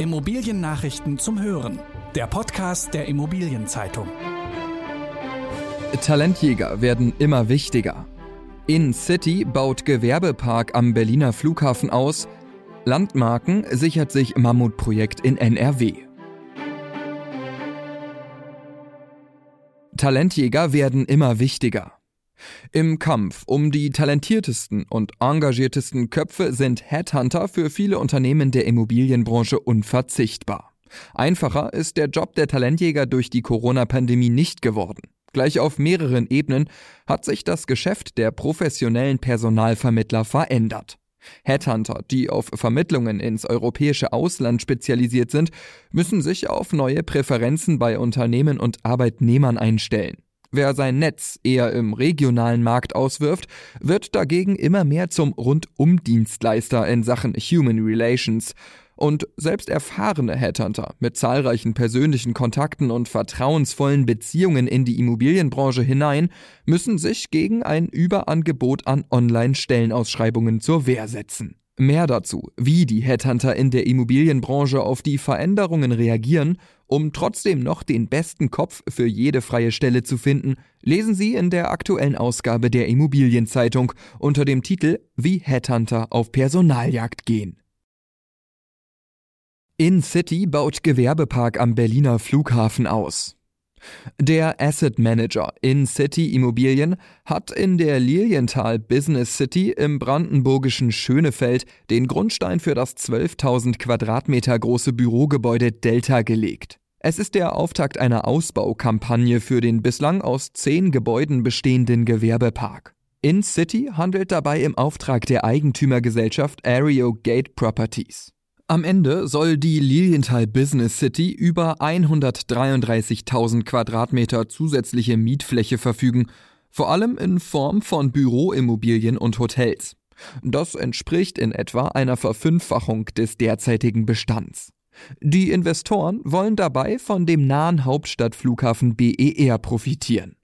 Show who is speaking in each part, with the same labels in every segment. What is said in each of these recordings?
Speaker 1: Immobiliennachrichten zum Hören. Der Podcast der Immobilienzeitung.
Speaker 2: Talentjäger werden immer wichtiger. In City baut Gewerbepark am Berliner Flughafen aus. Landmarken sichert sich Mammutprojekt in NRW. Talentjäger werden immer wichtiger. Im Kampf um die talentiertesten und engagiertesten Köpfe sind Headhunter für viele Unternehmen der Immobilienbranche unverzichtbar. Einfacher ist der Job der Talentjäger durch die Corona-Pandemie nicht geworden. Gleich auf mehreren Ebenen hat sich das Geschäft der professionellen Personalvermittler verändert. Headhunter, die auf Vermittlungen ins europäische Ausland spezialisiert sind, müssen sich auf neue Präferenzen bei Unternehmen und Arbeitnehmern einstellen. Wer sein Netz eher im regionalen Markt auswirft, wird dagegen immer mehr zum Rundum-Dienstleister in Sachen Human Relations. Und selbst erfahrene Headhunter mit zahlreichen persönlichen Kontakten und vertrauensvollen Beziehungen in die Immobilienbranche hinein müssen sich gegen ein Überangebot an Online-Stellenausschreibungen zur Wehr setzen. Mehr dazu, wie die Headhunter in der Immobilienbranche auf die Veränderungen reagieren, um trotzdem noch den besten Kopf für jede freie Stelle zu finden, lesen Sie in der aktuellen Ausgabe der Immobilienzeitung unter dem Titel Wie Headhunter auf Personaljagd gehen. In City baut Gewerbepark am Berliner Flughafen aus. Der Asset Manager in City Immobilien hat in der Lilienthal Business City im brandenburgischen Schönefeld den Grundstein für das 12.000 Quadratmeter große Bürogebäude Delta gelegt. Es ist der Auftakt einer Ausbaukampagne für den bislang aus zehn Gebäuden bestehenden Gewerbepark. In City handelt dabei im Auftrag der Eigentümergesellschaft Aereo Gate Properties. Am Ende soll die Lilienthal Business City über 133.000 Quadratmeter zusätzliche Mietfläche verfügen, vor allem in Form von Büroimmobilien und Hotels. Das entspricht in etwa einer Verfünffachung des derzeitigen Bestands. Die Investoren wollen dabei von dem nahen Hauptstadtflughafen BER profitieren.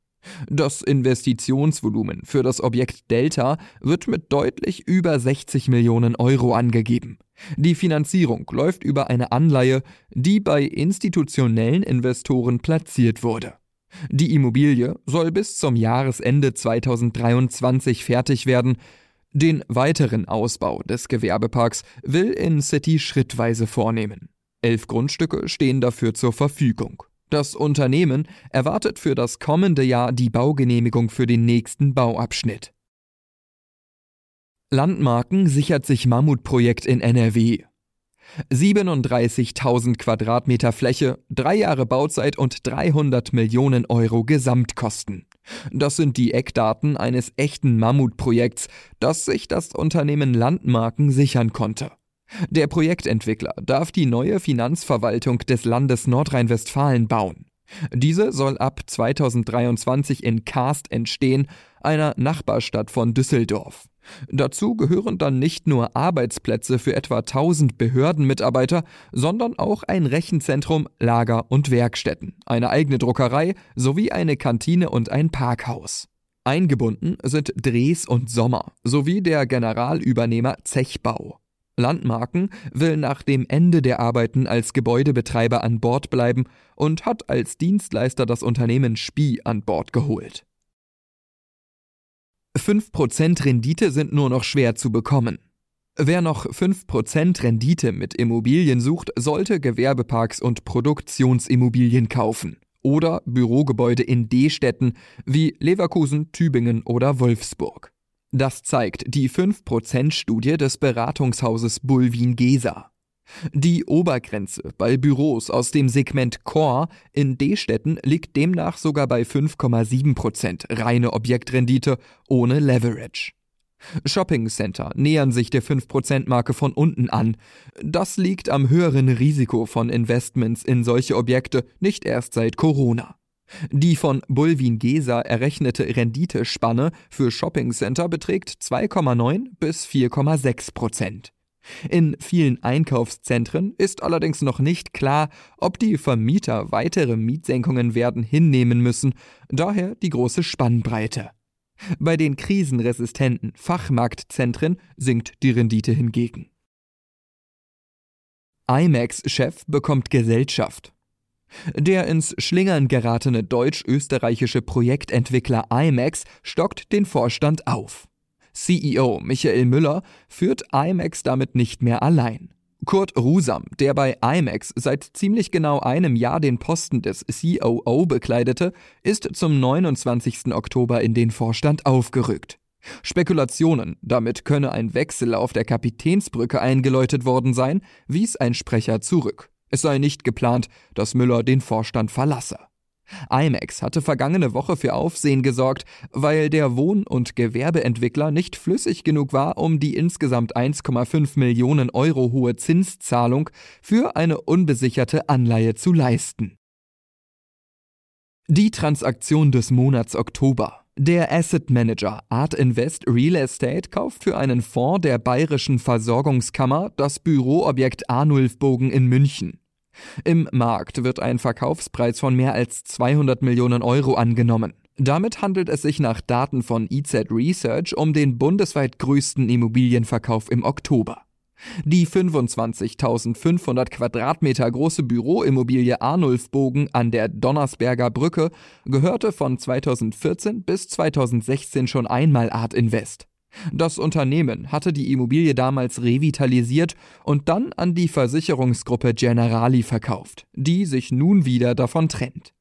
Speaker 2: Das Investitionsvolumen für das Objekt Delta wird mit deutlich über 60 Millionen Euro angegeben. Die Finanzierung läuft über eine Anleihe, die bei institutionellen Investoren platziert wurde. Die Immobilie soll bis zum Jahresende 2023 fertig werden. Den weiteren Ausbau des Gewerbeparks will In City schrittweise vornehmen. Elf Grundstücke stehen dafür zur Verfügung. Das Unternehmen erwartet für das kommende Jahr die Baugenehmigung für den nächsten Bauabschnitt. Landmarken sichert sich Mammutprojekt in NRW. 37.000 Quadratmeter Fläche, drei Jahre Bauzeit und 300 Millionen Euro Gesamtkosten. Das sind die Eckdaten eines echten Mammutprojekts, das sich das Unternehmen Landmarken sichern konnte. Der Projektentwickler darf die neue Finanzverwaltung des Landes Nordrhein-Westfalen bauen. Diese soll ab 2023 in Karst entstehen, einer Nachbarstadt von Düsseldorf. Dazu gehören dann nicht nur Arbeitsplätze für etwa 1000 Behördenmitarbeiter, sondern auch ein Rechenzentrum, Lager und Werkstätten, eine eigene Druckerei sowie eine Kantine und ein Parkhaus. Eingebunden sind Dres und Sommer sowie der Generalübernehmer Zechbau. Landmarken will nach dem Ende der Arbeiten als Gebäudebetreiber an Bord bleiben und hat als Dienstleister das Unternehmen Spie an Bord geholt. 5% Rendite sind nur noch schwer zu bekommen. Wer noch 5% Rendite mit Immobilien sucht, sollte Gewerbeparks und Produktionsimmobilien kaufen oder Bürogebäude in D-Städten wie Leverkusen, Tübingen oder Wolfsburg. Das zeigt die 5%-Studie des Beratungshauses Bulwin Gesa. Die Obergrenze bei Büros aus dem Segment Core in D-Städten liegt demnach sogar bei 5,7% reine Objektrendite ohne Leverage. Shopping Center nähern sich der 5%-Marke von unten an. Das liegt am höheren Risiko von Investments in solche Objekte nicht erst seit Corona. Die von Bulwin Gesa errechnete Renditespanne für Shopping Center beträgt 2,9 bis 4,6 Prozent. In vielen Einkaufszentren ist allerdings noch nicht klar, ob die Vermieter weitere Mietsenkungen werden hinnehmen müssen, daher die große Spannbreite. Bei den krisenresistenten Fachmarktzentren sinkt die Rendite hingegen. IMAX-Chef bekommt Gesellschaft. Der ins Schlingern geratene deutsch-österreichische Projektentwickler IMAX stockt den Vorstand auf. CEO Michael Müller führt IMAX damit nicht mehr allein. Kurt Rusam, der bei IMAX seit ziemlich genau einem Jahr den Posten des COO bekleidete, ist zum 29. Oktober in den Vorstand aufgerückt. Spekulationen, damit könne ein Wechsel auf der Kapitänsbrücke eingeläutet worden sein, wies ein Sprecher zurück. Es sei nicht geplant, dass Müller den Vorstand verlasse. IMAX hatte vergangene Woche für Aufsehen gesorgt, weil der Wohn- und Gewerbeentwickler nicht flüssig genug war, um die insgesamt 1,5 Millionen Euro hohe Zinszahlung für eine unbesicherte Anleihe zu leisten. Die Transaktion des Monats Oktober. Der Asset Manager Art Invest Real Estate kauft für einen Fonds der Bayerischen Versorgungskammer das Büroobjekt Arnulfbogen in München. Im Markt wird ein Verkaufspreis von mehr als 200 Millionen Euro angenommen. Damit handelt es sich nach Daten von EZ Research um den bundesweit größten Immobilienverkauf im Oktober. Die 25.500 Quadratmeter große Büroimmobilie Arnulfbogen an der Donnersberger Brücke gehörte von 2014 bis 2016 schon einmal Art Invest. Das Unternehmen hatte die Immobilie damals revitalisiert und dann an die Versicherungsgruppe Generali verkauft, die sich nun wieder davon trennt.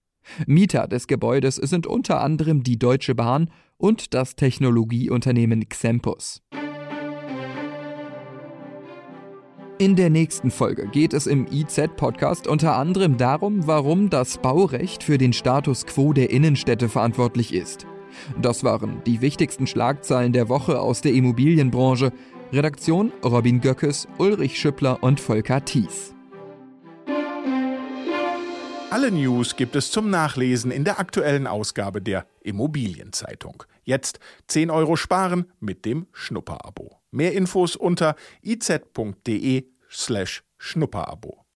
Speaker 2: Mieter des Gebäudes sind unter anderem die Deutsche Bahn und das Technologieunternehmen Xempus. In der nächsten Folge geht es im IZ-Podcast unter anderem darum, warum das Baurecht für den Status quo der Innenstädte verantwortlich ist. Das waren die wichtigsten Schlagzeilen der Woche aus der Immobilienbranche. Redaktion Robin Göckes, Ulrich Schüppler und Volker Thies.
Speaker 3: Alle News gibt es zum Nachlesen in der aktuellen Ausgabe der Immobilienzeitung. Jetzt 10 Euro sparen mit dem Schnupperabo. Mehr Infos unter iz.de slash Schnupperabo.